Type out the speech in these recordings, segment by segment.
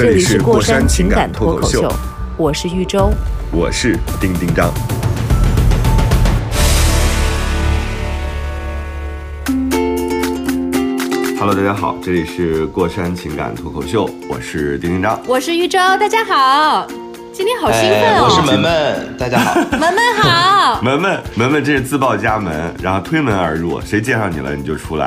这这里是过过山情感感脱口秀，我是玉州。我是丁丁张。Hello，大家好，这里是过山情感脱口秀，我是丁丁张。我是玉州，大家好，今天好兴奋哎，哦！我是门门，大家好。门门好，门门门门，这是自报家门，然后推门而入，谁介绍你了你就出来。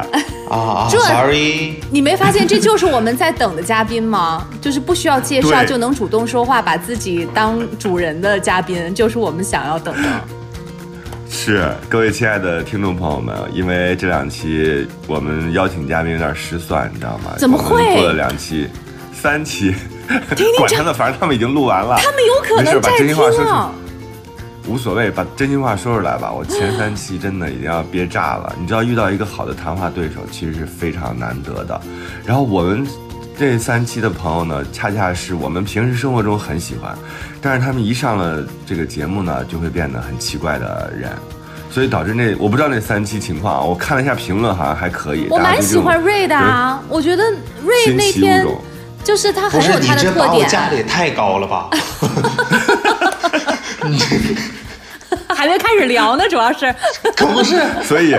啊啊这，sorry，你没发现这就是我们在等的嘉宾吗？就是不需要介绍就能主动说话，把自己当主人的嘉宾，就是我们想要等的。是各位亲爱的听众朋友们，因为这两期我们邀请嘉宾有点失算，你知道吗？怎么会我们做了两期，三期，管他呢，反正他们已经录完了。他们有可没事把能在听真心话说出啊。无所谓，把真心话说出来吧。我前三期真的已经要憋炸了。你知道，遇到一个好的谈话对手其实是非常难得的。然后我们这三期的朋友呢，恰恰是我们平时生活中很喜欢，但是他们一上了这个节目呢，就会变得很奇怪的人。所以导致那我不知道那三期情况啊，我看了一下评论，好像还可以。我蛮喜欢瑞的啊，我觉得瑞那天种。就是他不是你很有它的特点，价格也太高了吧？还没开始聊呢，主要是。可不是，所以，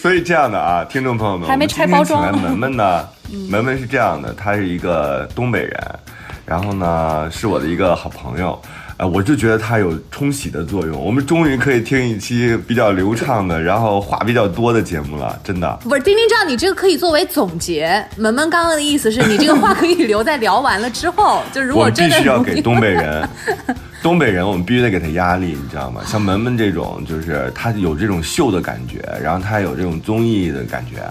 所以这样的啊，听众朋友们，还没拆包装。请来门门呢，门门是这样的，他是一个东北人，然后呢是我的一个好朋友，呃，我就觉得它有冲洗的作用，我们终于可以听一期比较流畅的，然后话比较多的节目了，真的。不是丁丁这样，你这个可以作为总结。门门刚刚的意思是你这个话可以留在聊完了之后，就如果真的必须要给东北人，东北人我们必须得给他压力，你知道吗？像门门这种，就是他有这种秀的感觉，然后他有这种综艺的感觉。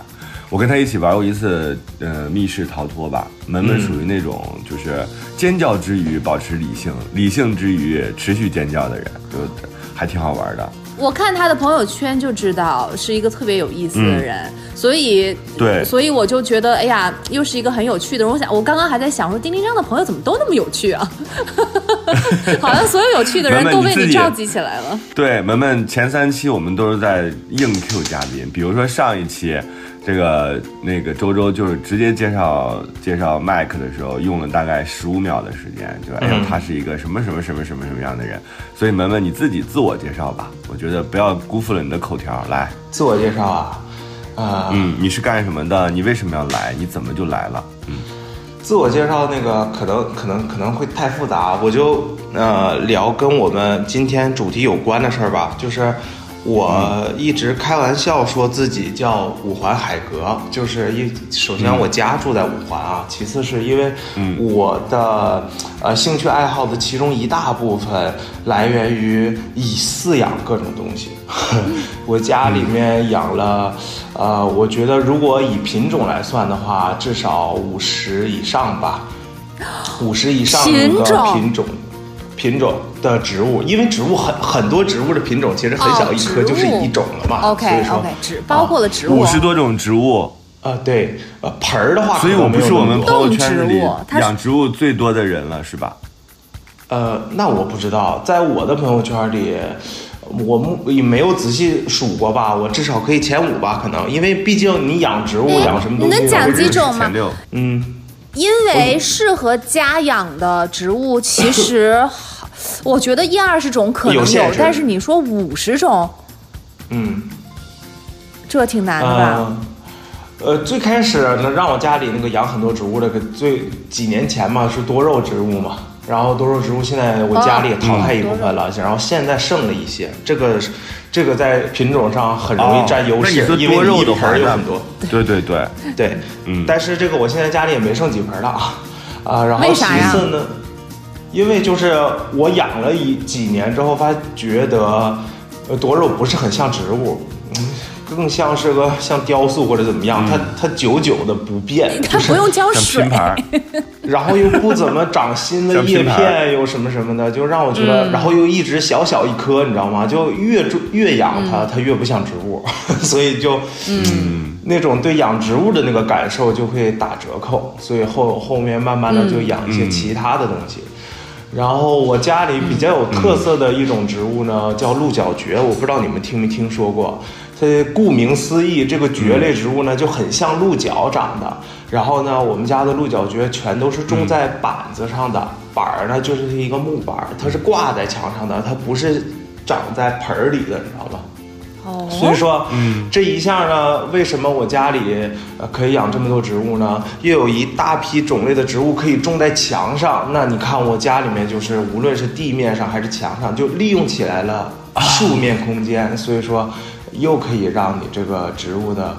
我跟他一起玩过一次，呃，密室逃脱吧。门门属于那种就是尖叫之余保持理性，理性之余持续尖叫的人，就还挺好玩的。我看他的朋友圈就知道是一个特别有意思的人，所以嗯对所以我就觉得，哎呀，又是一个很有趣的人。我想，我刚刚还在想说，丁丁张的朋友怎么都那么有趣啊？好像所有有趣的人都被你召集起来了。对，门门前三期我们都是在硬 Q 嘉宾，比如说上一期，这个那个周周就是直接介绍介绍麦克的时候，用了大概十五秒的时间，就哎呀他是一个什么什么什么什么什么样的人，所以门门你自己自我介绍吧，我觉得不要辜负了你的口条，来，自我介绍啊，啊、嗯，你是干什么的？你为什么要来？你怎么就来了？嗯，自我介绍那个可能可能可能会太复杂，我就呃聊跟我们今天主题有关的事儿吧，就是。我一直开玩笑说自己叫五环海格，就是一首先我家住在五环啊，其次是因为我的呃兴趣爱好的其中一大部分来源于以饲养各种东西。我家里面养了，呃，我觉得如果以品种来算的话，至少五十以上吧，五十以上的品种品种。的植物，因为植物很很多植物的品种其实很小哦一棵就是一种了嘛，所 OK 以说 OK，植包括了植物，五十多种植物，啊、对，呃，盆儿的话，所以我们是我们朋友圈子里养植物最多的人了，是吧？呃，那我不知道，在我的朋友圈里，我目也没有仔细数过吧，我至少可以前五吧，可能，因为毕竟你养植物、哎养什么东西，你能讲几种吗前六，嗯，因为适合家养的植物，其实好 我觉得一二十种可能有但是你说五十种，嗯，这挺难的吧？呃呃，最开始呢，让我家里那个养很多植物的，最几年前嘛是多肉植物嘛，然后多肉植物现在我家里也淘汰一部分了，然后现在剩了一些，这个这个在品种上很容易占优势，因为多肉的盆儿有很多，对。对对，对，嗯。但是这个我现在家里也没剩几盆了啊，啊，然后其为啥呀？次呢，因为就是我养了一几年之后，发觉得呃多肉不是很像植物，嗯更像是个像雕塑或者怎么样，它它久久的不变，它不用浇水。然后又不怎么长新的叶片，又什么什么的，就让我觉得，然后又一直小小一颗，你知道吗？就越越养它，它越不像植物，所以就嗯，那种对养植物的那个感受就会打折扣，所以后后面慢慢的就养一些其他的东西。然后我家里比较有特色的一种植物呢，叫鹿角蕨，我不知道你们听没听说过。它顾名思义，这个蕨类植物呢就很像鹿角长的。然后呢，我们家的鹿角蕨全都是种在板子上的，板儿呢就是一个木板，它是挂在墙上的，它不是长在盆儿里的，你知道吗？哦，所以说，嗯，这一下呢，为什么我家里呃可以养这么多植物呢？又有一大批种类的植物可以种在墙上，那你看我家里面就是无论是地面上还是墙上，就利用起来了 树面空间，所以说又可以让你这个植物的。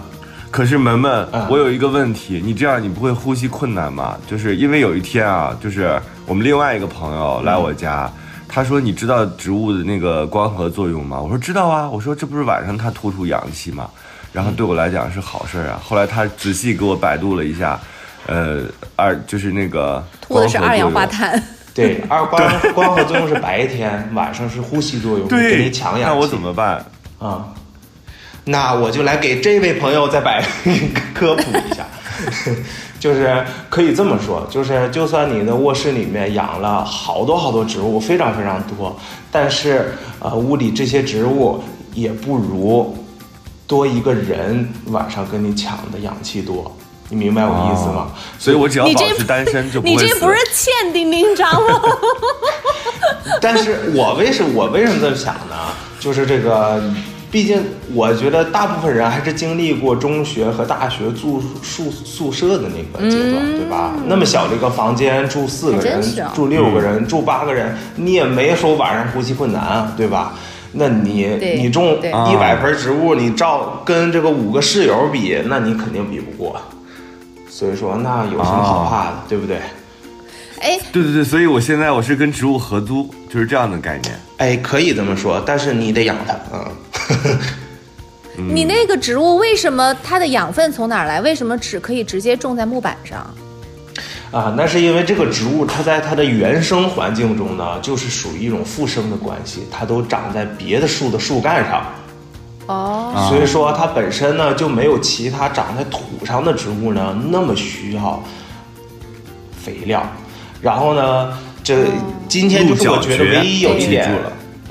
可是门门，我有一个问题，你这样你不会呼吸困难吗？就是因为有一天啊，就是我们另外一个朋友来我家。他说：“你知道植物的那个光合作用吗？”我说：“知道啊。”我说：“这不是晚上它吐出阳气吗？然后对我来讲是好事啊。”后来他仔细给我百度了一下，呃，二就是那个吐的是二氧化碳。对，二光光合作用是白天，晚上是呼吸作用，给你抢氧气。那我怎么办啊？那我就来给这位朋友再摆 科普一下。就是可以这么说，就是就算你的卧室里面养了好多好多植物，非常非常多，但是呃，屋里这些植物也不如多一个人晚上跟你抢的氧气多，你明白我意思吗？所以我只要保持单身就不会你这不是欠丁丁章吗？但是我为什我为什么这么想呢？就是这个。毕竟，我觉得大部分人还是经历过中学和大学住宿宿舍的那个阶段，对吧？那么小的一个房间住四个人，住六个人，住八个人，你也没说晚上呼吸困难啊，对吧？那你你种一百盆植物，你照跟这个五个室友比，那你肯定比不过。所以说，那有什么好怕的，对不对？哎，对对对，所以我现在我是跟植物合租，就是这样的概念。哎，可以这么说，但是你得养它啊。你那个植物为什么它的养分从哪儿来？为什么只可以直接种在木板上？啊，那是因为这个植物它在它的原生环境中呢，就是属于一种附生的关系，它都长在别的树的树干上。哦，所以说它本身呢就没有其他长在土上的植物呢那么需要肥料。然后呢，这今天就是我觉得唯一有一点。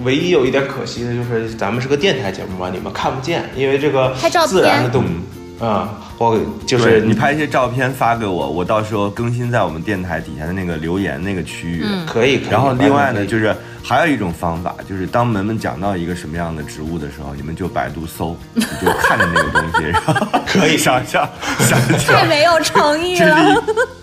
唯一有一点可惜的就是咱们是个电台节目嘛，你们看不见，因为这个自然的动物啊，我就是你拍一些照片发给我，我到时候更新在我们电台底下的那个留言那个区域，可以。然后另外呢，就是还有一种方法，就是当门门讲到一个什么样的植物的时候，你们就百度搜，你就看着那个东西，然后可以想象，想象。太没有诚意了。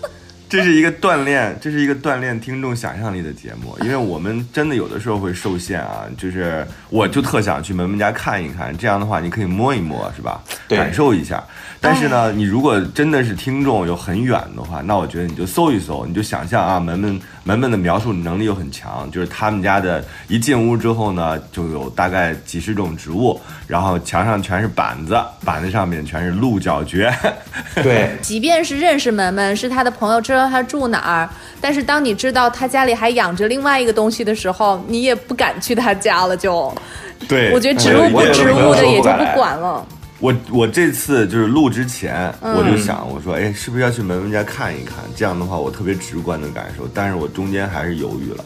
这是一个锻炼，这是一个锻炼听众想象力的节目，因为我们真的有的时候会受限啊。就是我就特想去门门家看一看，这样的话你可以摸一摸，是吧？感受一下。但是呢，你如果真的是听众又很远的话，那我觉得你就搜一搜，你就想象啊，门门门门的描述能力又很强，就是他们家的一进屋之后呢，就有大概几十种植物，然后墙上全是板子，板子上面全是鹿角蕨。对，即便是认识门门，是他的朋友，知道他住哪儿，但是当你知道他家里还养着另外一个东西的时候，你也不敢去他家了。就，对，我觉得植物不植物的也就不管了。我我这次就是录之前，我就想我说，哎，是不是要去门门家看一看？这样的话，我特别直观的感受。但是我中间还是犹豫了，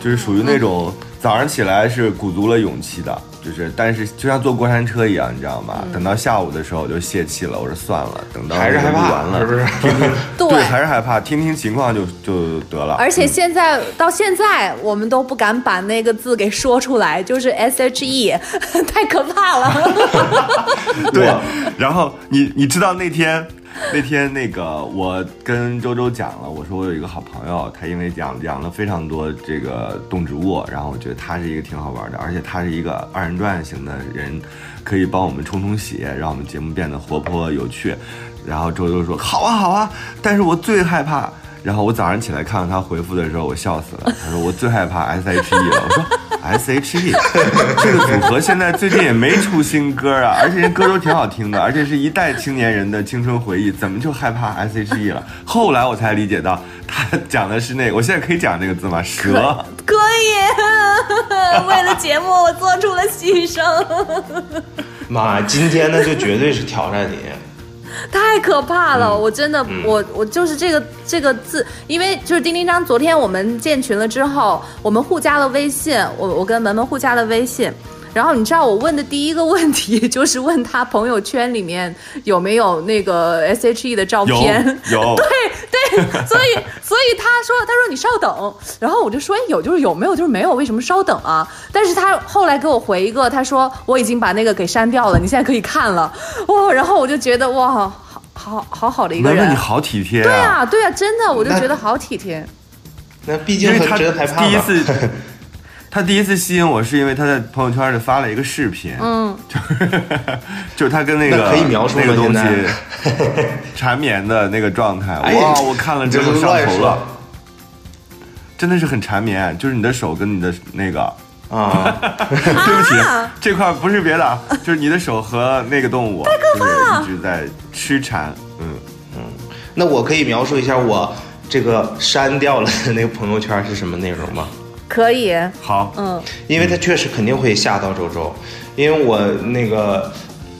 就是属于那种早上起来是鼓足了勇气的。就是，但是就像坐过山车一样，你知道吗？等到下午的时候我就泄气了，我说算了，等到还是害怕了，是不是？对，还是害怕，听听情况就就得了。而且现在到现在，我们都不敢把那个字给说出来，就是 S H E，太可怕了。对，然后你你知道那天。那天那个，我跟周周讲了，我说我有一个好朋友，他因为养养了非常多这个动植物，然后我觉得他是一个挺好玩的，而且他是一个二人转型的人，可以帮我们冲冲血，让我们节目变得活泼有趣。然后周周说好啊好啊，但是我最害怕。然后我早上起来看到他回复的时候，我笑死了。他说我最害怕 S H E 了。我说 S.H.E 这个组合现在最近也没出新歌啊，而且人歌都挺好听的，而且是一代青年人的青春回忆，怎么就害怕 S.H.E 了？后来我才理解到，他讲的是那个，我现在可以讲这个字吗？蛇。可以，为了节目我做出了牺牲，妈，今天呢就绝对是挑战你。太可怕了！嗯我真的，我我就是这个这个字，因为就是丁丁张，昨天我们建群了之后，我们互加了微信，我我跟文文互加了微信。然后你知道我问的第一个问题就是问他朋友圈里面有没有那个 S H E 的照片，有，对对，所以所以他说他说你稍等，然后我就说哎有就是有，没有就是没有，为什么稍等啊？但是他后来给我回一个，他说我已经把那个给删掉了，你现在可以看了 哇，然后我就觉得哇，好好好好的一个人你，好体贴对啊！啊对啊，真的我就觉得好体贴，那毕竟和因为他真害怕。第一次，他第一次吸引我是因为他在朋友圈里发了一个视频，嗯，就是 他跟那个那可以描述吗那个东西 缠绵的那个状态，哎哇，我看了之后上头了，真的是很缠绵，就是你的手跟你的那个。啊，对不起，这块不是别的，啊，就是你的手和那个动物，就是一直在痴缠。嗯。嗯，那我可以描述一下我这个删掉了的那个朋友圈是什么内容吗？可以，好，嗯。因为他确实肯定会吓到周周，因为我那个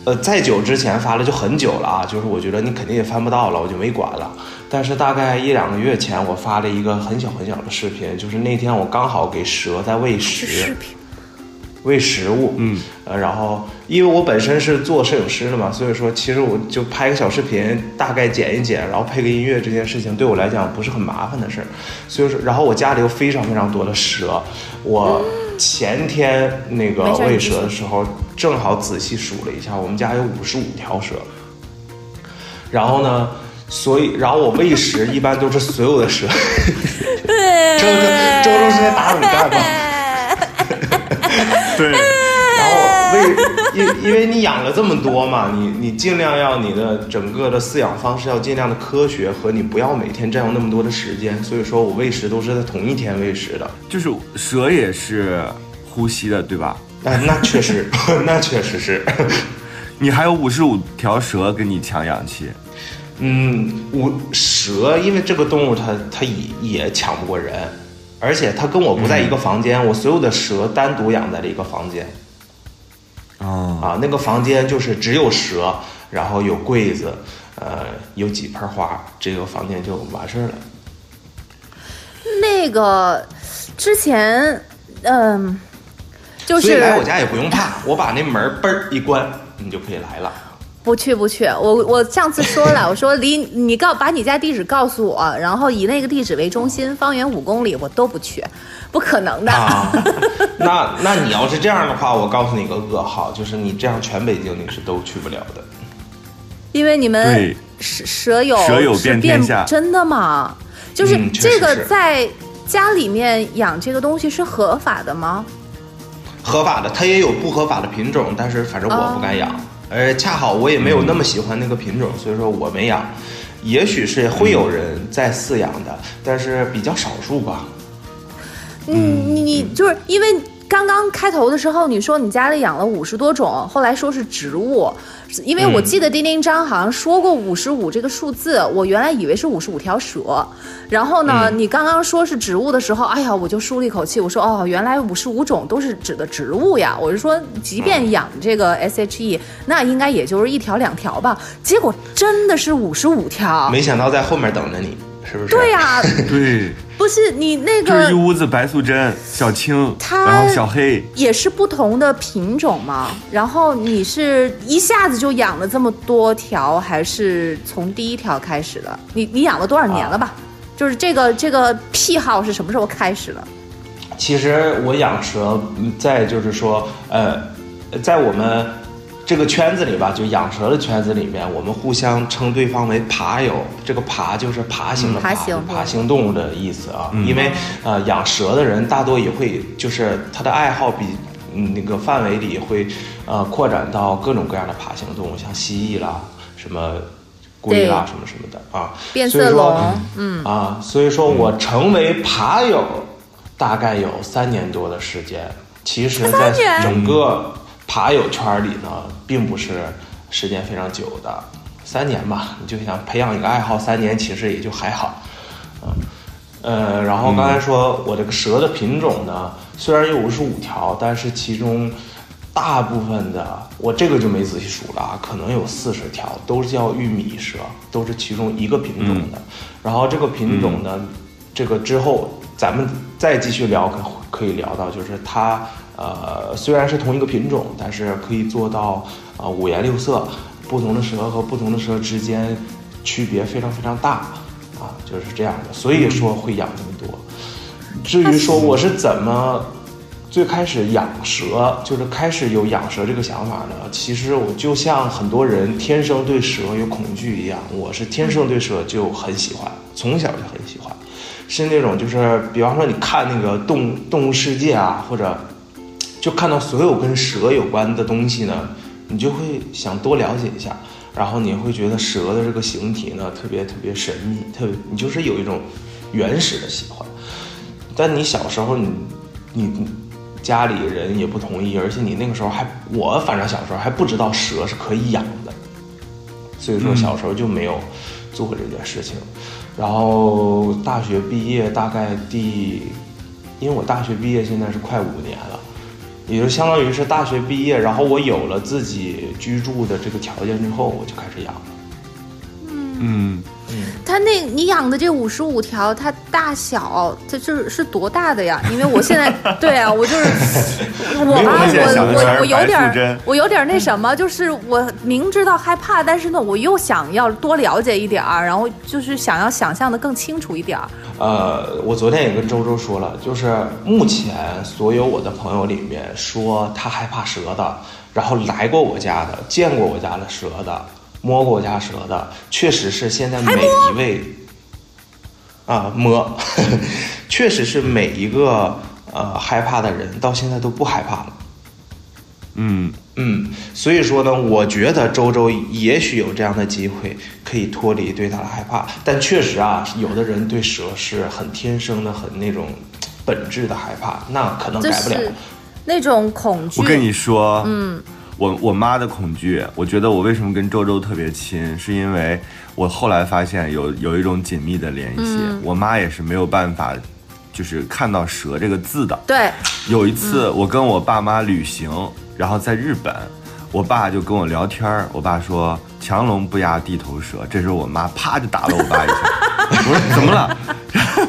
呃在久之前发了就很久了啊，就是我觉得你肯定也翻不到了，我就没管了。但是大概一两个月前，我发了一个很小很小的视频，就是那天我刚好给蛇在喂食，频，喂食物，嗯，呃，然后因为我本身是做摄影师的嘛，所以说其实我就拍个小视频，大概剪一剪，然后配个音乐，这件事情对我来讲不是很麻烦的事儿。所以说，然后我家里有非常非常多的蛇，我前天那个喂蛇的时候，正好仔细数了一下，我们家有五十五条蛇。然后呢，所以然后我喂食一般都是所有的蛇。周周周周是在打卤蛋吗？对，然后为因因为你养了这么多嘛，你你尽量要你的整个的饲养方式要尽量的科学，和你不要每天占用那么多的时间。所以说我喂食都是在同一天喂食的。就是蛇也是呼吸的，对吧？那那确实，那确实是。你还有五十五条蛇跟你抢氧气，嗯，我蛇因为这个动物它它也也抢不过人，而且它跟我不在一个房间，我所有的蛇单独养在了一个房间。啊，啊，那个房间就是只有蛇，然后有柜子，呃，有几盆花，这个房间就完事儿了。那个之前，嗯、就是所以来我家也不用怕，我把那门嘣儿一关，你就可以来了。不去不去，我我上次说了，我说离你告把你家地址告诉我，然后以那个地址为中心，方圆五公里我都不去，不可能的。啊，那那你要是这样的话，我告诉你个噩耗，就是你这样全北京你是都去不了的。因为你们对蛇蛇友舍友是遍遍天下真的吗？就是这个在家里面养这个东西是合法的吗？合法的，它也有不合法的品种，但是反正我不敢养，呃恰好我也没有那么喜欢那个品种，所以说我没养。也许是会有人在饲养的，但是比较少数吧。嗯，你你就是因为刚刚开头的时候你说你家里养了五十多种，后来说是植物，因为我记得丁丁张好像说过五十五这个数字，我原来以为是五十五条蛇，然后呢，你刚刚说是植物的时候，哎呀，我就舒了一口气，我说哦，原来五十五种都是指的植物呀，我是说，即便养这个 SHE，那应该也就是一条两条吧，结果真的是五十五条，没想到在后面等着你，是不是？对呀、对，不是你那个就是一屋子白素贞、小青，它然后小黑，也是不同的品种嘛。然后你是一下子就养了这么多条，还是从第一条开始的？你你养了多少年了吧？就是这个这个癖好是什么时候开始的？其实我养蛇，嗯在就是说，呃，在我们这个圈子里吧，就养蛇的圈子里面，我们互相称对方为爬友。这个爬就是爬行的爬，嗯爬行爬行动物的意思啊。因为呃，养蛇的人大多也会，就是他的爱好比嗯那个范围里会呃扩展到各种各样的爬行动物，像蜥蜴啦，什么龟啦，什么什么的啊。变所以说色龙，嗯，啊，所以说我成为爬友大概有三年多的时间，其实，在整个爬友圈里呢，并不是时间非常久的，三年吧。你就想培养一个爱好，三年其实也就还好。嗯，呃，然后刚才说我这个蛇的品种呢，虽然有五十五条，但是其中大部分的我这个就没仔细数了啊，可能有四十条都是叫玉米蛇，都是其中一个品种的。然后这个品种呢，这个之后咱们再继续聊，可可以聊到，就是它呃虽然是同一个品种，但是可以做到啊五颜六色，不同的蛇和不同的蛇之间区别非常非常大。啊，就是这样的，所以说会养这么多。至于说我是怎么最开始养蛇，就是开始有养蛇这个想法呢？其实我就像很多人天生对蛇有恐惧一样，我是天生对蛇就很喜欢，从小就很喜欢，是那种就是比方说你看那个动动物世界啊，或者就看到所有跟蛇有关的东西呢，你就会想多了解一下。然后你会觉得蛇的这个形体呢，特别特别神秘，特别你就是有一种原始的喜欢。但你小时候，你你家里人也不同意，而且你那个时候还，我反正小时候还不知道蛇是可以养的，所以说小时候就没有做过这件事情。然后大学毕业大概第，因为我大学毕业现在是快五年了。也就相当于是大学毕业，然后我有了自己居住的这个条件之后，我就开始养了。嗯嗯，它那你养的这五十五条，它大小它就是是多大的呀？因为我现在对啊，我就是 我啊，我我我有点我有点那什么，就是我明知道害怕，但是呢，我又想要多了解一点儿，然后就是想要想象的更清楚一点儿。呃，我昨天也跟周周说了，就是目前所有我的朋友里面说他害怕蛇的，然后来过我家的，见过我家的蛇的。摸过我家蛇的，确实是现在每一位啊摸，确实是每一个呃害怕的人到现在都不害怕了。嗯嗯，所以说呢，我觉得周周也许有这样的机会可以脱离对它的害怕，但确实啊，有的人对蛇是很天生的、很那种本质的害怕，那可能改不了。那种恐惧。我跟你说，嗯。我我妈的恐惧，我觉得我为什么跟周周特别亲，是因为我后来发现有有一种紧密的联系。我妈也是没有办法，就是看到蛇这个字的。对，有一次我跟我爸妈旅行，然后在日本，我爸就跟我聊天儿，我爸说强龙不压地头蛇，这时候我妈啪就打了我爸一下，我说怎么了？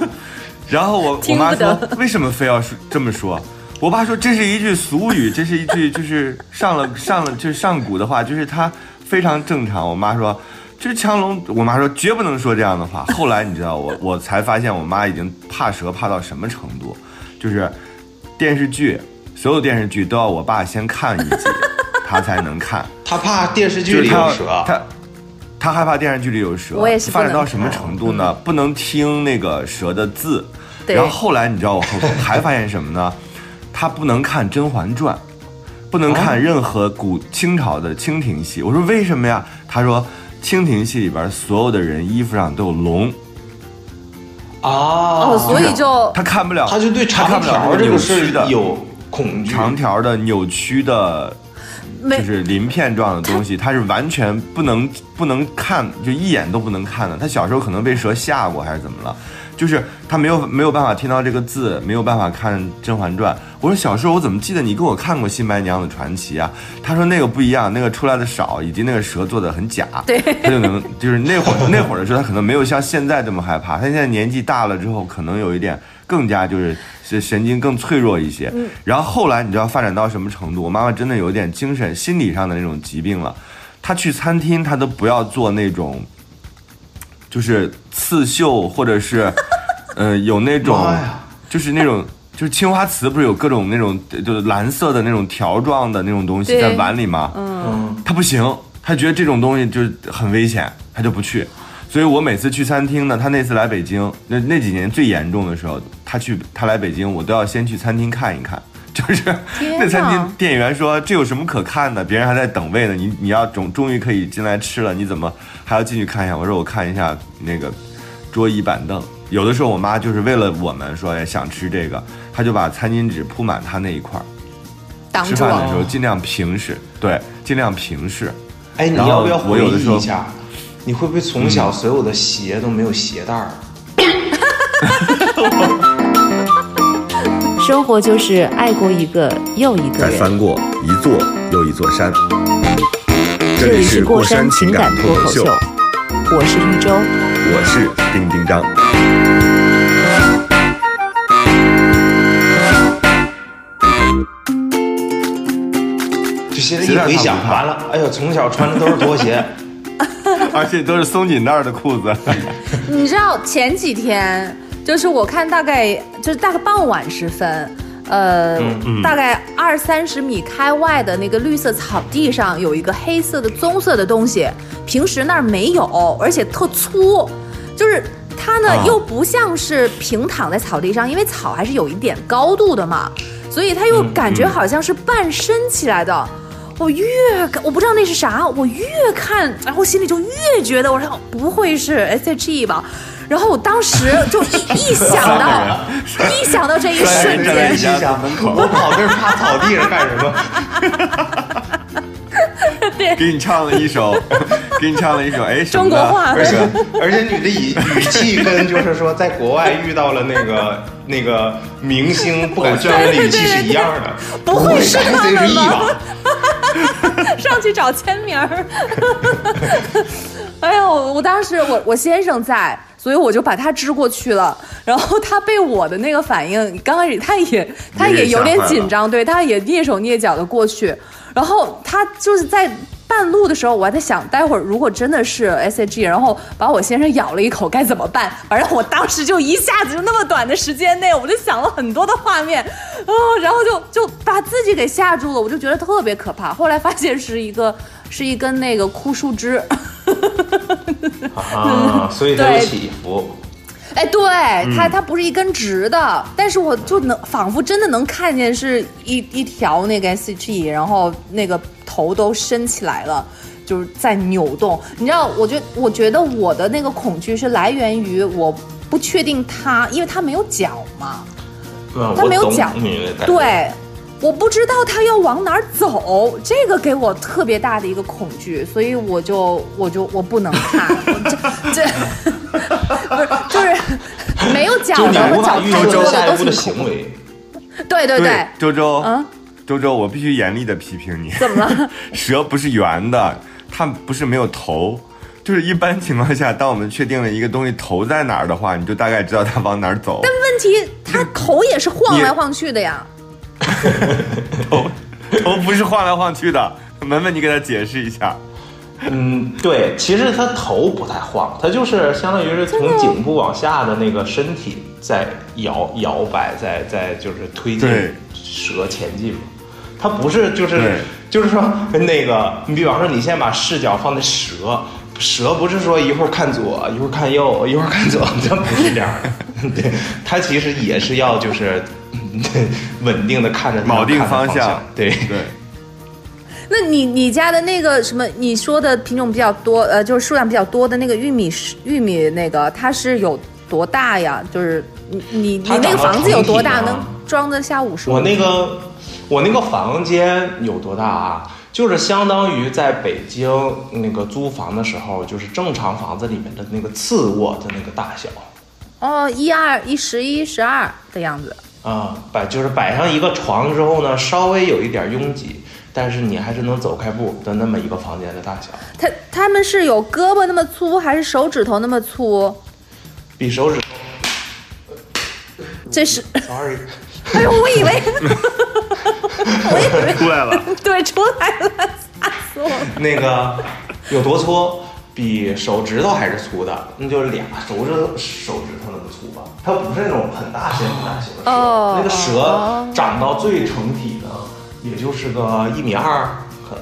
然后我我妈说为什么非要说这么说？我爸说这是一句俗语，这是一句 就是上了上了就是上古的话，就是他非常正常。我妈说这是强龙，我妈说绝不能说这样的话。后来你知道我 我才发现我妈已经怕蛇怕到什么程度，就是电视剧所有电视剧都要我爸先看一集，他才能看。他怕电视剧里有蛇，他他害怕电视剧里有蛇。我也是。发展到什么程度呢？不能听那个蛇的字。然后后来你知道我还发现什么呢？他不能看《甄嬛传》，不能看任何古清朝的清廷戏。我说为什么呀？他说清廷戏里边所有的人衣服上都有龙。啊，所以就他看不了，他就对长条这个是有恐惧。长条的扭曲的，就是鳞片状的东西，他是完全不能不能看，就一眼都不能看的。他小时候可能被蛇吓过还是怎么了？就是他没有没有办法听到这个字，没有办法看《甄嬛传》。我说小时候我怎么记得你给我看过《新白娘子传奇》啊？他说那个不一样，那个出来的少，以及那个蛇做的很假。对，他就能就是那会儿那会儿的时候，他可能没有像现在这么害怕。他现在年纪大了之后，可能有一点更加就是是神经更脆弱一些。然后后来你知道发展到什么程度？我妈妈真的有点精神心理上的那种疾病了。她去餐厅，她都不要做那种。就是刺绣，或者是，呃，有那种，就是那种，就是青花瓷，不是有各种那种，就是蓝色的那种条状的那种东西在碗里吗？嗯，他不行，他觉得这种东西就是很危险，他就不去。所以我每次去餐厅呢，他那次来北京，那那几年最严重的时候，他去他来北京，我都要先去餐厅看一看。就是那餐厅店员说这有什么可看的？别人还在等位呢，你你要终终于可以进来吃了，你怎么还要进去看一下？我说我看一下那个桌椅板凳。有的时候我妈就是为了我们说想吃这个，她就把餐巾纸铺满她那一块儿，吃饭的。时候尽量平视，对，尽量平视。哎，你要不要回我有的时候忆一下？你会不会从小所有的鞋都没有鞋带儿？生活就是爱过一个又一个人。翻过一座又一座山。这里是过山情感脱口秀，我是玉州。我是丁丁张。就现在一回想，完了，哎呦，从小穿的都是拖鞋，而且都是松紧带的裤子。你知道前几天，就是我看大概就是大概傍晚时分，呃，大概二三十米开外的那个绿色草地上有一个黑色的棕色的东西，平时那儿没有，而且特粗，就是。它呢啊又不像是平躺在草地上，因为草还是有一点高度的嘛，所以它又感觉好像是半伸起来的。我越，我不知道那是啥，我越看，然后心里就越觉得，我说不会是 S H E 吧？然后我当时就一一想到，一想到这一瞬间，门口我跑这儿趴草地上干什么？给你唱了一首，给你唱了一首，哎，中国话而且 而且你的语语气跟就是说在国外遇到了那个那个明星不敢宣传的语气是一样的。不会是他们 E 吧吧？上去找签名儿。哎呦，我当时我我先生在，所以我就把他支过去了。然后他被我的那个反应，刚开始他也他也有点紧张，对，他也蹑手蹑脚的过去。然后他就是在半路的时候，我还在想，待会儿如果真的是 S H G，然后把我先生咬了一口该怎么办？反正我当时就一下子就那么短的时间内，我就想了很多的画面，哦，然后就就把自己给吓住了，我就觉得特别可怕。后来发现是一个是一根那个枯树枝，啊，所以它有对起伏。哎，对它它不是一根直的，但是我就能仿佛真的能看见是一一条那个 S H E，然后那个头都伸起来了。就是在扭动，你知道，我觉我觉得我的那个恐惧是来源于我不确定它，因为它没有脚嘛，嗯，它没有脚。对，我不知道它要往哪儿走，这个给我特别大的一个恐惧，所以我就我就我不能看，我这这不是就是没有脚的和脚无法预太多的都一步的挺恐怖。行为。对对对，周周，嗯，周周，我必须严厉的批评你。怎么了？蛇不是圆的，它不是没有头。就是一般情况下，当我们确定了一个东西头在哪儿的话，你就大概知道它往哪儿走。但问题它头也是晃来晃去的呀。头头 不是晃来晃去的。门门，你给他解释一下。嗯，对，其实他头不太晃，他就是相当于是从颈部往下的那个身体在摇摇摆，在在就是推进蛇前进嘛。他不是就是就是说那个，你比方说你先把视角放在蛇，蛇不是说一会儿看左，一会儿看右，一会儿看左，它不是这样的。对，它其实也是要就是对 稳定的看着它铆定方向。对。对，那你你家的那个什么，你说的品种比较多，呃，就是数量比较多的那个玉米是玉米那个，它是有多大呀？就是你你你那个房子有多大，能装得下五十？我那个我那个房间有多大啊？就是相当于在北京那个租房的时候，就是正常房子里面的那个次卧的那个大小哦，一二一十一十二的样子。啊，摆就是摆上一个床之后呢，稍微有一点拥挤，但是你还是能走开步的那么一个房间的大小，他他们是有胳膊那么粗，还是手指头那么粗？比手指 这是，，sorry，哎呦，我以为，我以为出来了。对出来了，吓死我了。那个有多粗？比手指头还是粗的，那就是俩手指头手指头那么粗吧。它不是那种很大型很大型的蛇，哦那个蛇哦长到最成体呢，也就是个一米二，可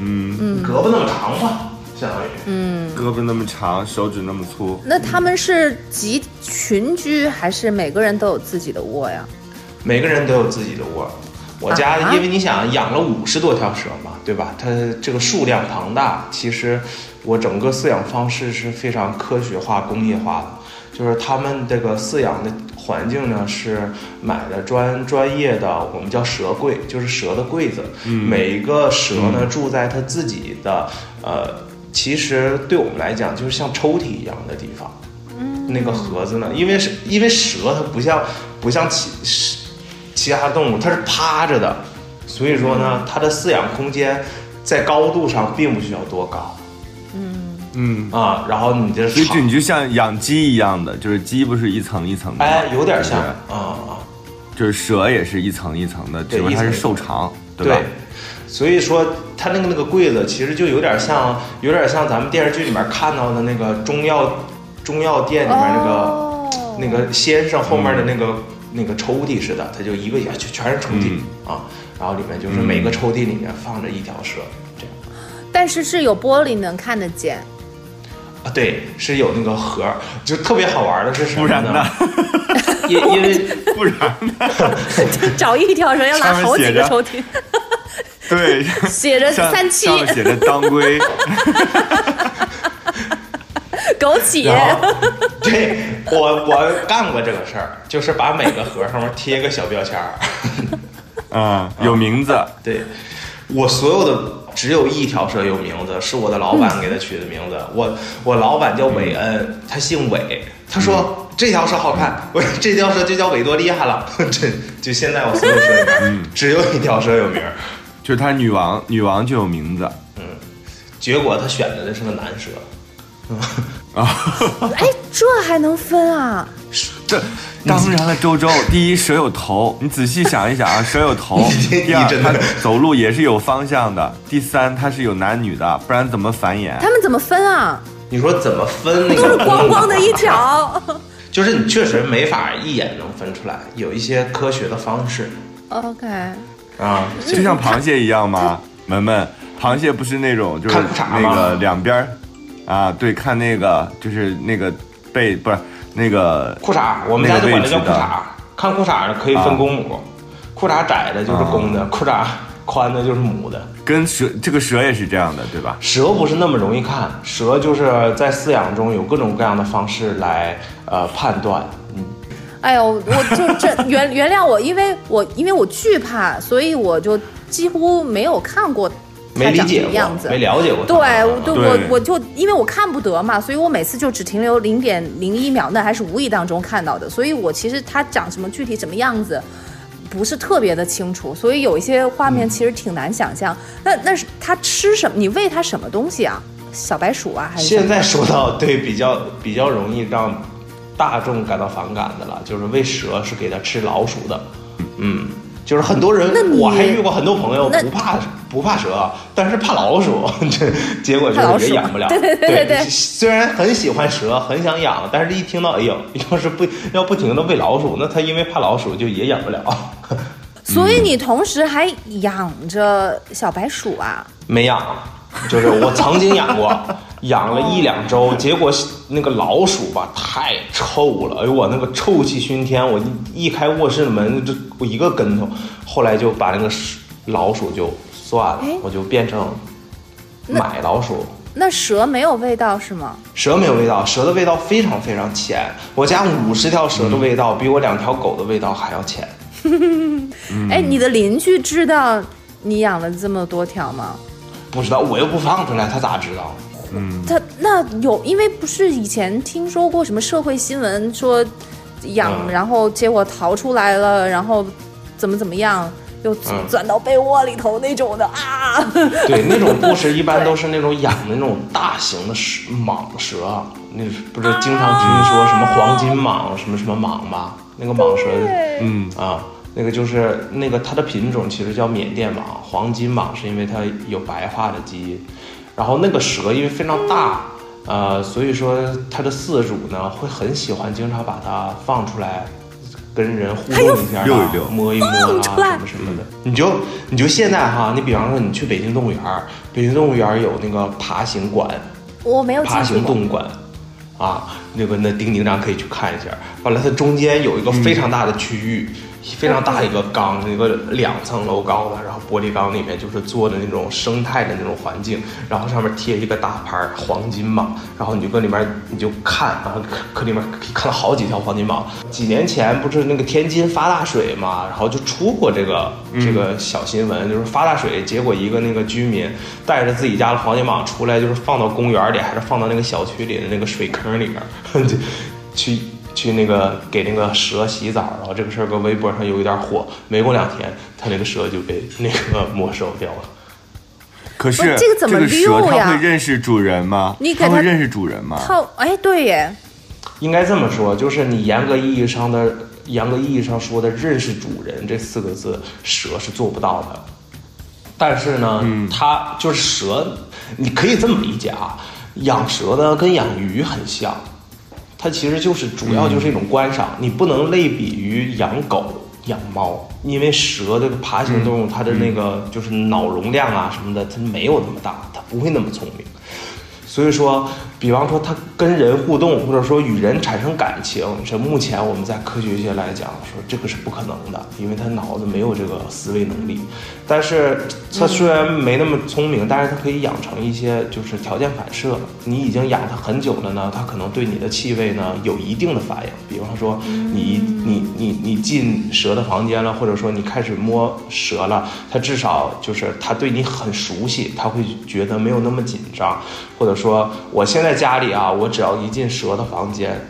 嗯，胳膊那么长吧，相当于。嗯胳膊那么长，手指那么粗。那他们是集群居，还是每个人都有自己的窝呀？每个人都有自己的窝。我家啊因为你想养了五十多条蛇嘛，对吧？它这个数量庞大，其实我整个饲养方式是非常科学化、工业化的。就是他们这个饲养的环境呢是买的专专业的，我们叫蛇柜，就是蛇的柜子。每一个蛇呢住在它自己的呃，其实对我们来讲就是像抽屉一样的地方。那个盒子呢，因为是因为蛇它不像不像其其他动物，它是趴着的，所以说呢，它的饲养空间在高度上并不需要多高。嗯。嗯，啊，然后你这就就你就像养鸡一样的，就是鸡不是一层一层的吗，哎，有点像啊啊，就是蛇也是一层一层的，对只不过它是瘦长，对吧？所以说它那个那个柜子其实就有点像，有点像咱们电视剧里面看到的那个中药中药店里面那个、哦。那个先生后面的那个、那个抽屉似的，它就一个就全是抽屉、啊，然后里面就是每个抽屉里面放着一条蛇，这样。但是是有玻璃能看得见。啊，对，是有那个盒儿，就特别好玩的是什么不然呢？因因为 不然呢？找一条蛇要拿好几个抽屉，对，写着三七。上面写着当归，枸杞，对我我干过这个事儿，就是把每个盒上面贴个小标签儿。嗯，有名字，对，我所有的只有一条蛇有名字，是我的老板给他取的名字。我我老板叫韦恩，他姓韦。他说这条蛇好看，我说这条蛇就叫维多利亚了。这就现在我所有蛇里面，只有一条蛇有名儿。就是它女王，女王就有名字嗯结果他选的那是个男蛇。啊。哎，这还能分啊？这当然了，周周，第一蛇有头，你仔细想一想啊，蛇有头；你第二，它走路也是有方向的；第三，它是有男女的，不然怎么繁衍？他们怎么分啊？你说怎么分那都是光光的一条。就是你确实没法一眼能分出来，有一些科学的方式 OK，啊。就像螃蟹一样吗？门门，螃蟹不是那种就是那个两边儿啊，对，看那个就是那个被不是那个裤衩，我们家就管它叫裤衩。看裤衩呢可以分公母，裤衩窄的就是公的，裤衩宽的就是母的。跟蛇这个蛇也是这样的，对吧？蛇不是那么容易看，蛇就是在饲养中有各种各样的方式来呃判断。嗯，哎呦，我就这原原谅我，因为我因为我惧怕，所以我就几乎没有看过没理解过样子，没了解过。对，我对对我我就因为我看不得嘛，所以我每次就只停留零点零一秒，那还是无意当中看到的，所以我其实它长什么具体什么样子。不是特别的清楚，所以有一些画面其实挺难想象。那那是它吃什么？你喂它什么东西啊？小白鼠啊，还是现在说到对比较比较容易让大众感到反感的了，就是喂蛇是给它吃老鼠的，嗯，就是很多人那，我还遇过很多朋友那不怕不怕蛇，但是怕老鼠，这结果就是也养不了。对对对虽然很喜欢蛇，很想养，但是一听到哎呦，要是不要不停的喂老鼠，那他因为怕老鼠就也养不了。所以你同时还养着小白鼠啊？没养，就是我曾经养过，养了一两周，结果那个老鼠吧太臭了，哎呦我那个臭气熏天，我一一开卧室的门，就我一个跟头，后来就把那个老鼠就算了哎，我就变成买老鼠。那蛇没有味道是吗？蛇没有味道，蛇的味道非常非常浅。我家五十条蛇的味道比我两条狗的味道还要浅。哎，你的邻居知道你养了这么多条吗？不知道，我又不放出来，他咋知道？嗯他那有，因为不是以前听说过什么社会新闻说养，嗯然后结果逃出来了，然后怎么怎么样，又钻嗯钻到被窝里头那种的啊。对，那种故事一般都是那种养的那种大型的蛇蟒蛇，那不是经常听说什么黄金蟒、什么什么蟒吗？那个蟒蛇，嗯，啊，那个就是那个它的品种其实叫缅甸蟒，黄金蟒是因为它有白化的基因，然后那个蛇因为非常大，呃，所以说它的饲主呢会很喜欢经常把它放出来。跟人互动一下啊，溜一溜摸一摸啊，什么什么的。你就你就现在哈，你比方说你去北京动物园儿，北京动物园儿有那个爬行馆，我没有爬行动物馆，啊，那个那丁丁长可以去看一下。完了，它中间有一个非常大的区域。非常大一个缸，一个两层楼高的，然后玻璃缸里面就是做的那种生态的那种环境，然后上面贴一个大牌黄金蟒，然后你就搁里面你就看啊，可里面可以看到好几条黄金蟒。几年前不是那个天津发大水嘛，然后就出过这个这个小新闻，就是发大水，结果一个那个居民带着自己家的黄金蟒出来，就是放到公园里，还是放到那个小区里的那个水坑里面 去。去那个给那个蛇洗澡，然后这个事儿搁微博上有一点火，没过两天，他那个蛇就被那个 没收掉了。可是这个怎么溜呀？它会认识主人吗？你它会认识主人吗？它哎，对耶。应该这么说，就是你严格意义上的、严格意义上说的认识主人这四个字，蛇是做不到的。但是呢，它就是蛇，你可以这么理解啊，养蛇呢跟养鱼很像。它其实就是主要就是一种观赏，你不能类比于养狗、养猫，因为蛇这个爬行动物，它的那个就是脑容量啊什么的，它没有那么大，它不会那么聪明，所以说。比方说，它跟人互动，或者说与人产生感情，这目前我们在科学界来讲，说这个是不可能的，因为它脑子没有这个思维能力。但是它虽然没那么聪明，但是它可以养成一些就是条件反射。你已经养它很久了呢，它可能对你的气味呢有一定的反应。比方说，你你你你进蛇的房间了，或者说你开始摸蛇了，它至少就是它对你很熟悉，它会觉得没有那么紧张。或者说，我现在家里啊，我只要一进蛇的房间，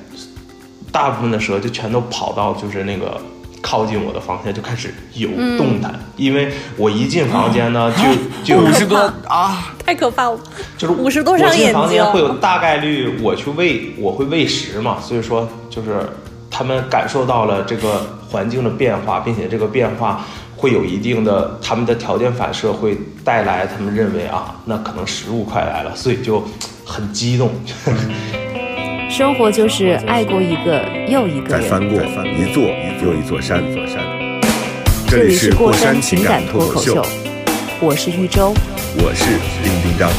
大部分的蛇就全都跑到就是那个靠近我的房间，就开始游动弹。因为我一进房间呢，就就五十多 啊，太可怕了。就是五十多双眼睛。我进房间会有大概率我去喂，我会喂食嘛，所以说就是他们感受到了这个环境的变化，并且这个变化。会有一定的，他们的条件反射会带来，他们认为啊，那可能食物快来了，所以就很激动。生活就是爱过一个又一个，再翻过一座又一座山。这里是过山情感脱口秀，我是玉州，我是丁丁张。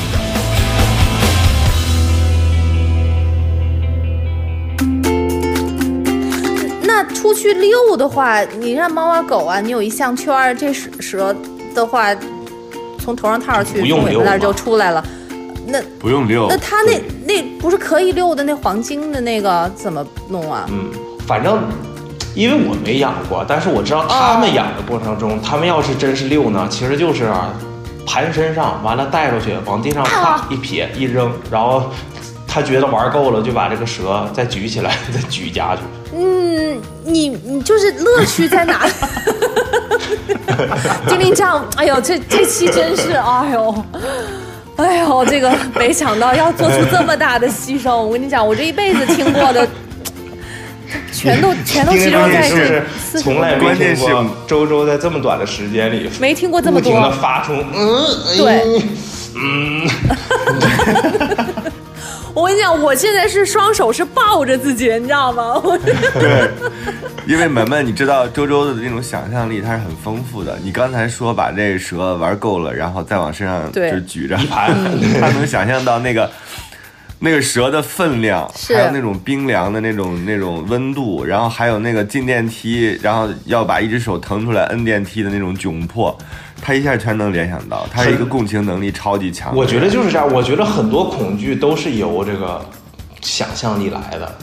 出去遛的话，你让猫啊狗啊，你有一项圈，这蛇的话，从头上套上去，从尾巴那儿就出来了。那不用遛。那他那那不是可以遛的那黄金的那个怎么弄啊？嗯，反正因为我没养过，但是我知道他们养的过程中，他们要是真是遛呢，其实就是啊盘身上，完了带出去，往地上啪一撇一扔，然后他觉得玩够了，就把这个蛇再举起来，再举家去。嗯，你你就是乐趣在哪？丁丁这样，哎呦，这这期真是，哎呦，哎呦，这个没想到要做出这么大的牺牲。我跟你讲，我这一辈子听过的，全都全都集中在这。从来没听过周周在这么短的时间里没听过这么多，不停的发出嗯，对，嗯。我跟你讲，我现在是双手是抱着自己，你知道吗？对，因为门门，你知道周周的那种想象力，它是很丰富的。你刚才说把这蛇玩够了，然后再往身上就举着，他能想象到那个那个蛇的分量，还有那种冰凉的那种那种温度，然后还有那个进电梯，然后要把一只手腾出来摁电梯的那种窘迫。他一下全能联想到，他是一个共情能力超级强。我觉得就是这样，我觉得很多恐惧都是由这个想象力来的。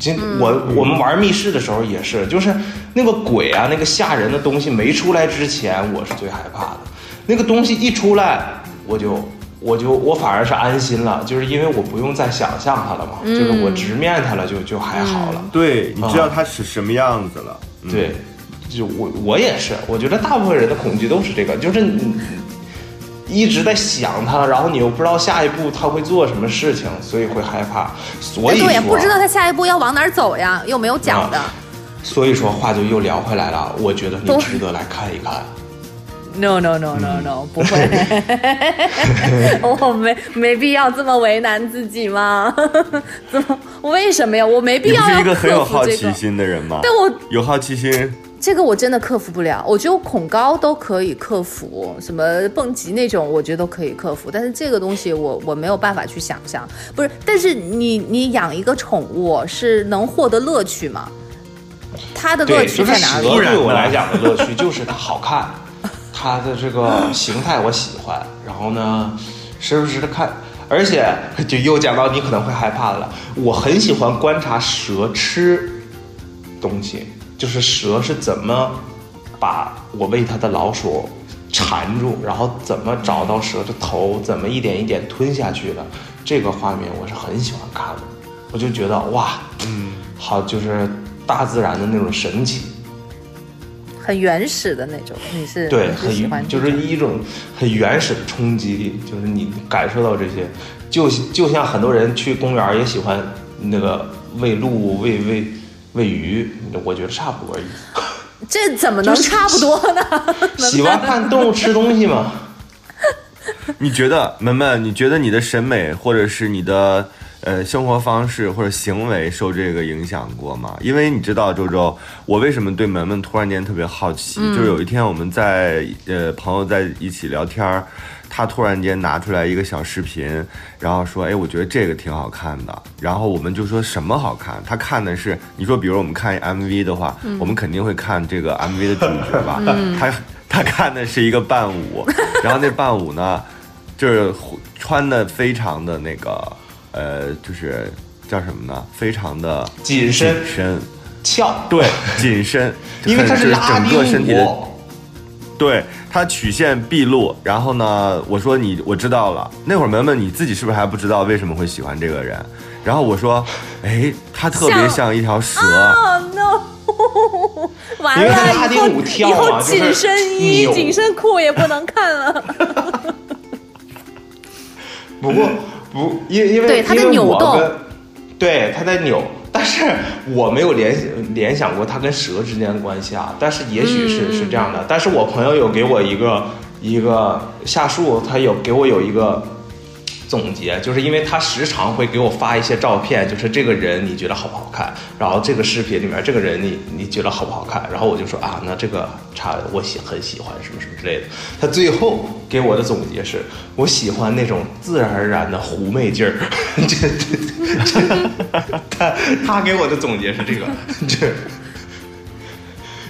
今我我们玩密室的时候也是，就是那个鬼啊，那个吓人的东西没出来之前，我是最害怕的。那个东西一出来，我就我就我反而是安心了，就是因为我不用再想象它了嘛，就是我直面它了，就就还好了。对，你知道它是什么样子了。对。就我我也是，我觉得大部分人的恐惧都是这个，就是你一直在想他，然后你又不知道下一步他会做什么事情，所以会害怕。所以说，不知道他下一步要往哪走呀，又没有讲的。所以说话就又聊回来了，我觉得你值得来看一看。No no no no no，不会，我没没必要这么为难自己吗？怎么？为什么呀？我没必要。你是一个很有好奇心的人吗？但我有好奇心。这个我真的克服不了，我觉得恐高都可以克服，什么蹦极那种，我觉得都可以克服。但是这个东西我我没有办法去想象，不是？但是你你养一个宠物是能获得乐趣吗？它的乐，趣在哪里？蛇对我来讲的乐趣就是它好看，它的这个形态我喜欢，然后呢，时不时的看，而且就又讲到你可能会害怕了，我很喜欢观察蛇吃东西，就是蛇是怎么把我喂它的老鼠缠住，然后怎么找到蛇的头，怎么一点一点吞下去的，这个画面我是很喜欢看的，我就觉得哇，嗯，好，就是大自然的那种神奇。很原始的那种，你是对，很喜欢很就是一种很原始的冲击力，就是你感受到这些，就就像很多人去公园也喜欢那个喂鹿、喂喂喂鱼，我觉得差不多而已。这怎么能差不多呢？喜欢看动物吃东西吗？你觉得门门？你觉得你的审美或者是你的呃生活方式或者行为受这个影响过吗？因为你知道，周周，我为什么对门门突然间特别好奇？就是有一天我们在呃朋友在一起聊天儿，他突然间拿出来一个小视频，然后说：“哎，我觉得这个挺好看的。”然后我们就说什么好看？他看的是你说，比如我们看 MV 的话，我们肯定会看这个 MV 的主角吧？他他看的是一个伴舞，然后那伴舞呢？就是穿的非常的那个，呃，就是叫什么呢？非常的紧身紧身，翘，对，紧身，因为它很就是拉整个身体的，丁舞。对，它曲线毕露。然后呢，我说你，我知道了。那会儿门门你自己是不是还不知道为什么会喜欢这个人？然后我说，哎，他特别像像一条蛇。哦 no！完 因为它了，以后以后紧身衣、紧身裤也不能看了。不过不，因因为对他在扭动对他在扭，但是我没有联联想过它跟蛇之间的关系啊。但是也许是、嗯是这样的。但是我朋友有给我一个一个下树，他有给我有一个总结，就是因为他时常会给我发一些照片，就是这个人你觉得好不好看，然后这个视频里面这个人你你觉得好不好看，然后我就说啊，那这个差我喜很喜欢什么什么之类的。他最后给我的总结是，我喜欢那种自然而然的狐媚劲儿。这这这，他他给我的总结是这个，这。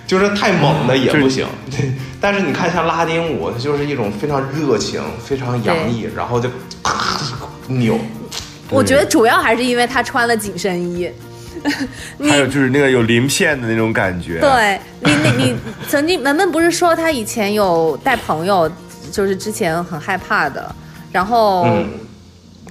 就是太猛的也不行，对。但是你看，像拉丁舞，它就是一种非常热情、非常洋溢，然后就咔扭。我觉得主要还是因为他穿了紧身衣。你还有就是那个有鳞片的那种感觉。对你，你你曾经门门不是说他以前有带朋友，就是之前很害怕的，然后嗯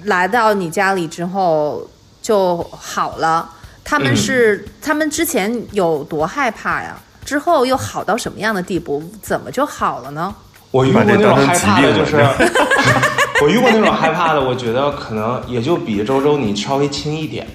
来到你家里之后就好了。他们是、他们之前有多害怕呀？之后又好到什么样的地步？怎么就好了呢？我遇过那种害怕的，就是 我遇过那种害怕的，我觉得可能也就比周周你稍微轻一点，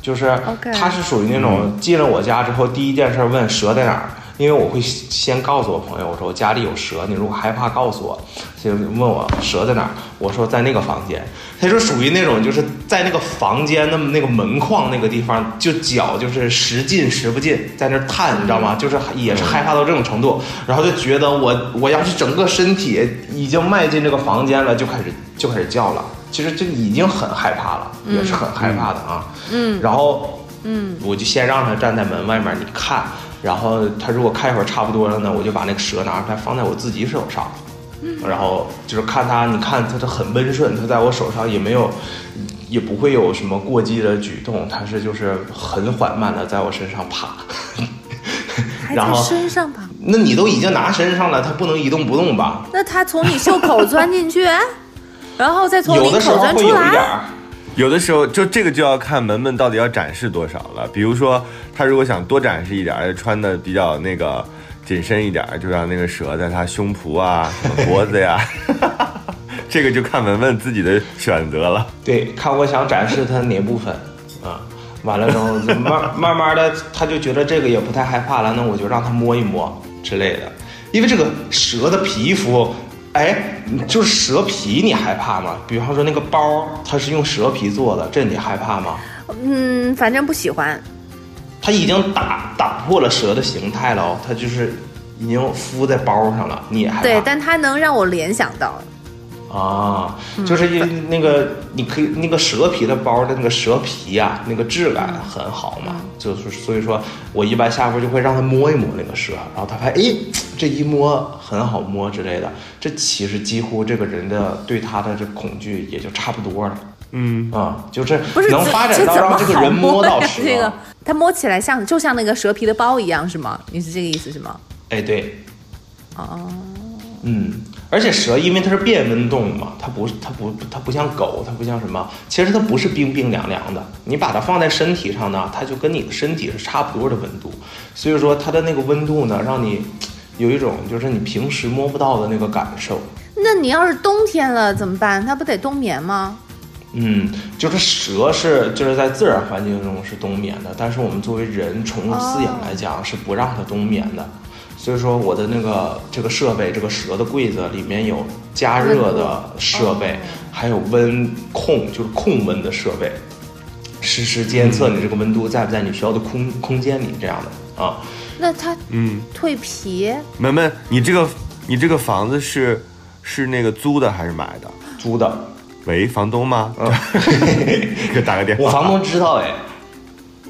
就是他是属于那种进了我家之后，第一件事问蛇在哪儿，因为我会先告诉我朋友，我说我家里有蛇，你如果害怕告诉我，就问我蛇在哪儿，我说在那个房间，他就属于那种就是在那个房间那么那个门框那个地方，就脚就是时进时不进，在那儿探，你知道吗？就是也是害怕到这种程度，然后就觉得我我要是整个身体已经迈进这个房间了，就开始就开始叫了。其实就已经很害怕了，也是很害怕的啊。嗯，然后嗯，我就先让他站在门外面，你看，然后他如果看一会儿差不多了呢，我就把那个蛇拿出来放在我自己手上，然后就是看他，你看他他很温顺，他在我手上也没有，也不会有什么过激的举动，他是就是很缓慢的在我身上爬，然后身上爬？那你都已经拿身上了，他不能一动不动吧？那他从你袖口钻进去，然后再从领有的时口钻出候会有一点来。儿。有的时候就这个就要看门门到底要展示多少了。比如说，他如果想多展示一点儿，穿的比较那个紧身一点儿，就让那个蛇在他胸脯啊、什么脖子呀，这个就看文文自己的选择了。对，看我想展示他哪部分啊？完了之后，就慢慢慢的，他就觉得这个也不太害怕了，那我就让他摸一摸之类的。因为这个蛇的皮肤，哎，就是蛇皮，你害怕吗？比方说那个包，它是用蛇皮做的，这你害怕吗？嗯，反正不喜欢。它已经打打破了蛇的形态了哦，它就是已经敷在包上了，你也害怕？对，但它能让我联想到，啊，就是因那个你可以那个蛇皮的包的那个蛇皮呀、那个质感很好嘛，就是所以说我一般下铺就会让他摸一摸那个蛇，然后他发现哎这一摸很好摸之类的，这其实几乎这个人的对他的这恐惧也就差不多了。嗯，啊，就是能发展到让这个人摸到蛇。这个他摸起来像就像那个蛇皮的包一样是吗？你是这个意思是吗？哎，对，哦，嗯，而且蛇因为它是变温动物嘛，它不是它不它不像狗，它不像什么，其实它不是冰冰凉凉的。你把它放在身体上呢，它就跟你的身体是差不多的温度，所以说它的那个温度呢，让你有一种就是你平时摸不到的那个感受。那你要是冬天了怎么办？它不得冬眠吗？嗯，就是蛇是就是在自然环境中是冬眠的，但是我们作为人宠物饲养来讲是不让它冬眠的。所以说我的那个这个设备，这个蛇的柜子里面有加热的设备，还有温控，就是控温的设备，实时监测你这个温度在不在你需要的空空间里这样的啊。那它嗯，蜕皮，门门，你这个你这个房子是是那个租的还是买的？租的，喂，房东吗？嗯 给打个电话。我房东知道哎，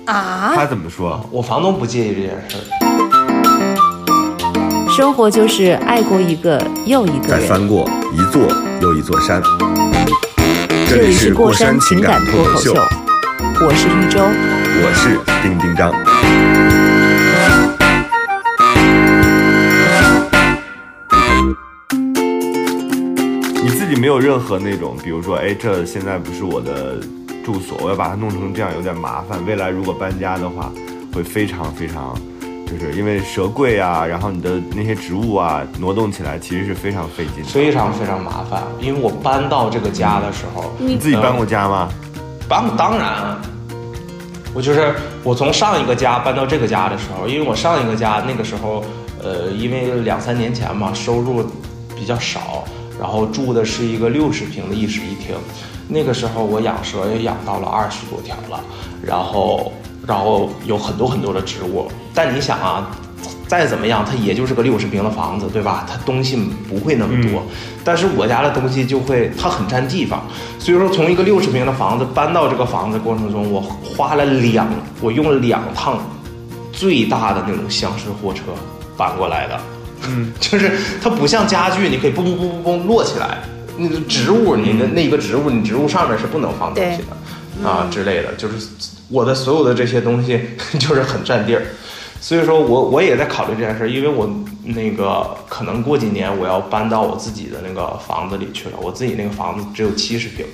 啊，他怎么说？我房东不介意这件事儿。生活就是爱过一个又一个人。再翻过一座又一座山。这里是过山情感脱口秀，我是玉州。我是丁丁张。你自己没有任何那种，比如说，哎，这现在不是我的住所，我要把它弄成这样，有点麻烦。未来如果搬家的话，会非常非常，就是因为蛇柜啊，然后你的那些植物啊，挪动起来其实是非常费劲。非常非常麻烦，因为我搬到这个家的时候，你自己搬过家吗？搬当然，我就是我从上一个家搬到这个家的时候，因为我上一个家那个时候，呃，因为两三年前嘛，收入比较少，然后住的是一个六十平的一室一厅，那个时候我养蛇也养到了二十多条了，然后然后有很多很多的植物，但你想啊。再怎么样，它也就是个六十平的房子，对吧？它东西不会那么多，但是我家的东西就会，它很占地方。所以说，从一个六十平的房子搬到这个房子过程中，我花了两，我用了两趟最大的那种厢式货车搬过来的。嗯，就是它不像家具，你可以嘣嘣嘣嘣嘣摞起来。那个植物，你的那个植物，你植物上面是不能放东西的啊之类的。就是我的所有的这些东西，就是很占地儿。所以说我我也在考虑这件事，因为我那个可能过几年我要搬到我自己的那个房子里去了，我自己那个房子只有七十平，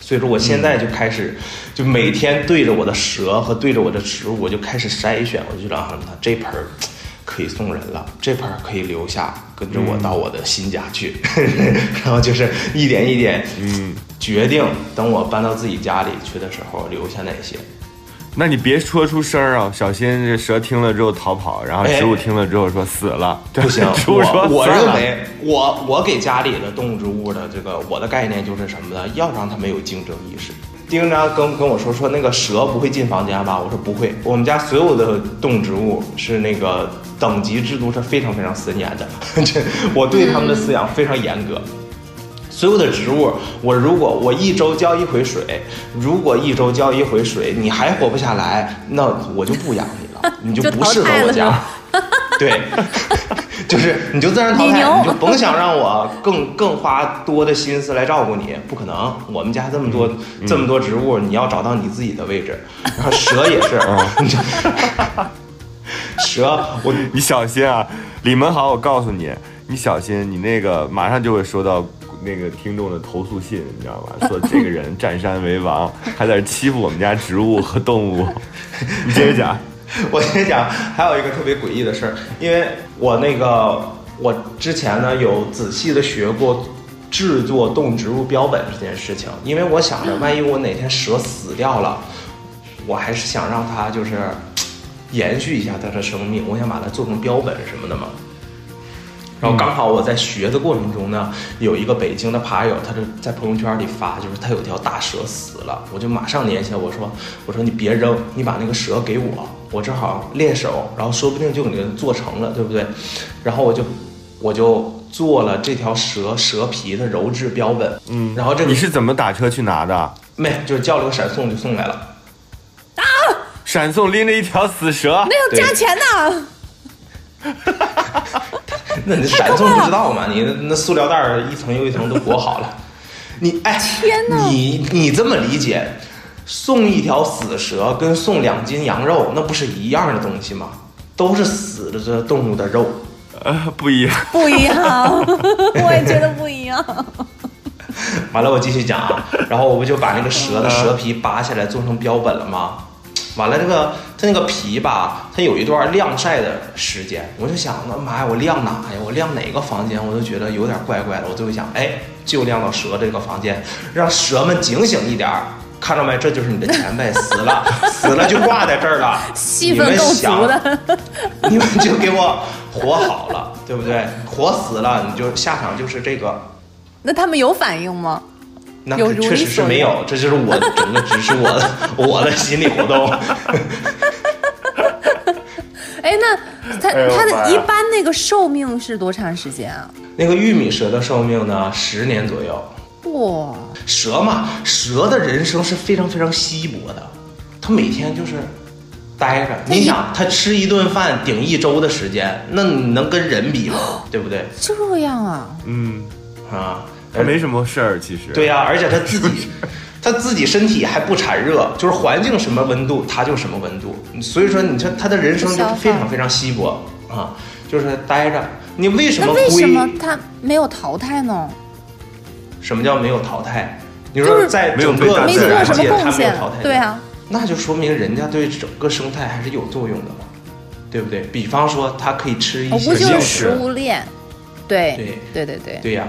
所以说我现在就开始，就每天对着我的蛇和对着我的植物，我就开始筛选，我就让他们这盆儿可以送人了，这盆儿可以留下，跟着我到我的新家去，然后就是一点一点，嗯，决定等我搬到自己家里去的时候留下哪些。那你别说出声儿啊，小心这蛇听了之后逃跑，然后植物听了之后说死了。不行，植物说我我认为，我我给家里的动植物的这个我的概念就是什么呢？要让它们有竞争意识。丁张跟跟我说说那个蛇不会进房间吧？我说不会，我们家所有的动植物是那个等级制度是非常非常森严的，这我对它们的饲养非常严格。所有的植物，我如果我一周浇一回水，如果一周浇一回水，你还活不下来，那我就不养你了，你就就不适合我家。对，就是你就自然淘汰，你就甭想让我更更花多的心思来照顾你，不可能。我们家这么多、这么多植物，你要找到你自己的位置。然后蛇也是，你 就蛇我你小心啊，李文豪，我告诉你，你小心，你那个马上就会收到那个听众的投诉信，你知道吗？说这个人占山为王，还在欺负我们家植物和动物。你接着讲。我接着讲，还有一个特别诡异的事儿，因为我那个我之前呢有仔细的学过制作动植物标本这件事情，因为我想着万一我哪天蛇死掉了，我还是想让它就是延续一下它的生命，我想把它做成标本什么的嘛。然后刚好我在学的过程中呢，有一个北京的爬友，他就在朋友圈里发，就是他有条大蛇死了，我就马上联系了，我说我说你别扔，你把那个蛇给我，我正好练手，然后说不定就给你做成了，对不对？然后我就我就做了这条蛇蛇皮的鞣制标本，嗯，然后这个你是怎么打车去拿的？没就是叫了个闪送就送来了。闪送拎着一条死蛇，那要加钱呢。那你闪送不知道吗？你那那塑料袋儿一层又一层都裹好了，你哎，天哪你你这么理解，送一条死蛇跟送两斤羊肉，那不是一样的东西吗？都是死的这动物的肉。呃，不一样。不一样，我也觉得不一样。完了，我继续讲啊，然后我不就把那个蛇的蛇皮扒下来做成标本了吗？完了，这个它那个皮吧，它有一段晾晒的时间，我就想，那妈呀，我晾哪呀？我晾哪个房间？我都觉得有点怪怪的。我就会想，哎，就晾到蛇这个房间，让蛇们警醒一点儿。看到没？这就是你的前辈死了，死了就挂在这儿了。戏份够足的，你们就给我活好了，对不对？活死了，你就下场就是这个。那他们有反应吗？那确实是没有，这就是我整个只是我的我的心理活动。哎，那它它的一般那个寿命是多长时间啊？那个玉米蛇的寿命呢，十年左右。哇，蛇嘛，蛇的人生是非常非常稀薄的，它每天就是待着。你想，它吃一顿饭顶一周的时间，那你能跟人比吗？对不对？这样啊？嗯，啊，他没什么事儿，其实。对呀、而且他自己，他自己身体还不产热，就是环境什么温度，他就什么温度。所以说，你说他的人生就是非常非常稀薄啊，就是待着。你为什么龟？为什么他没有淘汰呢？什么叫没有淘汰？你就是说在整个没有被大没自然界，它贡献没有淘汰，对啊，那就说明人家对整个生态还是有作用的嘛，对不对？比方说，他可以吃一我些食，物链。对对对对对，对呀、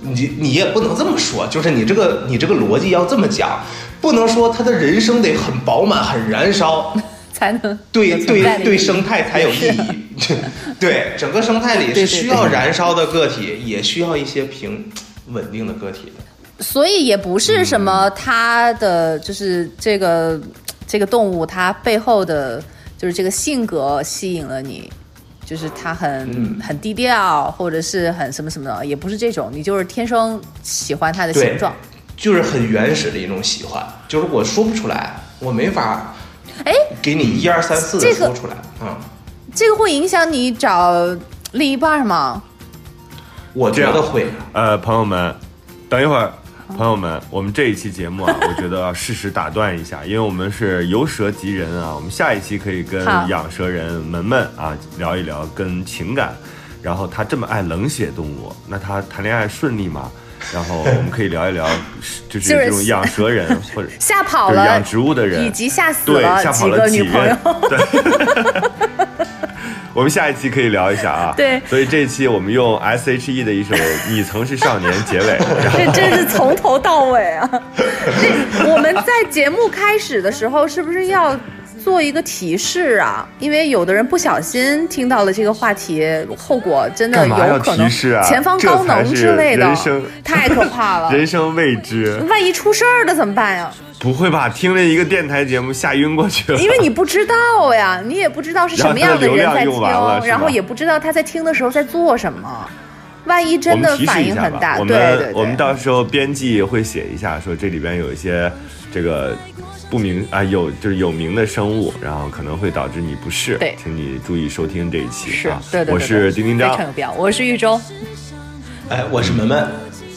你你也不能这么说，就是你这个你这个逻辑要这么讲，不能说他的人生得很饱满、很燃烧，才能对对对生态才有意义。对，整个生态里是需要燃烧的个体，也需要一些平稳定的个体的。所以也不是什么他的就是这个这个动物它背后的就是这个性格吸引了你，就是他很、嗯很低调，或者是很什么什么的，也不是这种，你就是天生喜欢它的对形状。就是很原始的一种喜欢，就是我说不出来，我没法哎，给你一二三四的这个说出来。嗯，这个会影响你找另一半吗？我觉得会。呃，朋友们，等一会儿，朋友们，我们这一期节目啊，我觉得要适时打断一下，因为我们是由蛇及人啊，我们下一期可以跟养蛇人门门啊聊一聊跟情感，然后他这么爱冷血动物，那他谈恋爱顺利吗？然后我们可以聊一聊，就是这种养蛇人 或者吓跑了养植物的人，以及吓死对，了几个女朋友。对，我们下一期可以聊一下啊。对所以这一期我们用 S H E 的一首《你曾是少年》结尾，这真是从头到尾啊！这我们在节目开始的时候，是不是要做一个提示啊？因为有的人不小心听到了这个话题，后果真的有可能前方高能之类的太可怕了。人生未知，万一出事儿了怎么办呀？不会吧？听了一个电台节目吓晕过去了？因为你不知道呀，你也不知道是什么样的人在听，然后也不知道他在听的时候在做什么。万一真的反应很大，对对对，我们到时候编辑会写一下，说这里边有一些这个不明啊有就是有名的生物，然后可能会导致你不适。对请你注意收听这一期是啊。对对对，我是丁丁张非常。有必要。我是玉州，哎，我是门门，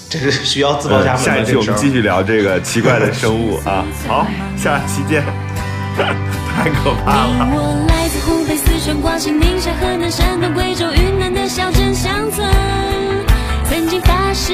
这是需要自报家呃门下一期我们继续聊这个奇怪的生物啊。好，下期见。太可怕了。我来自湖北、四川、广西、宁夏、河南、山东、贵州、云南的小镇乡村，曾经发誓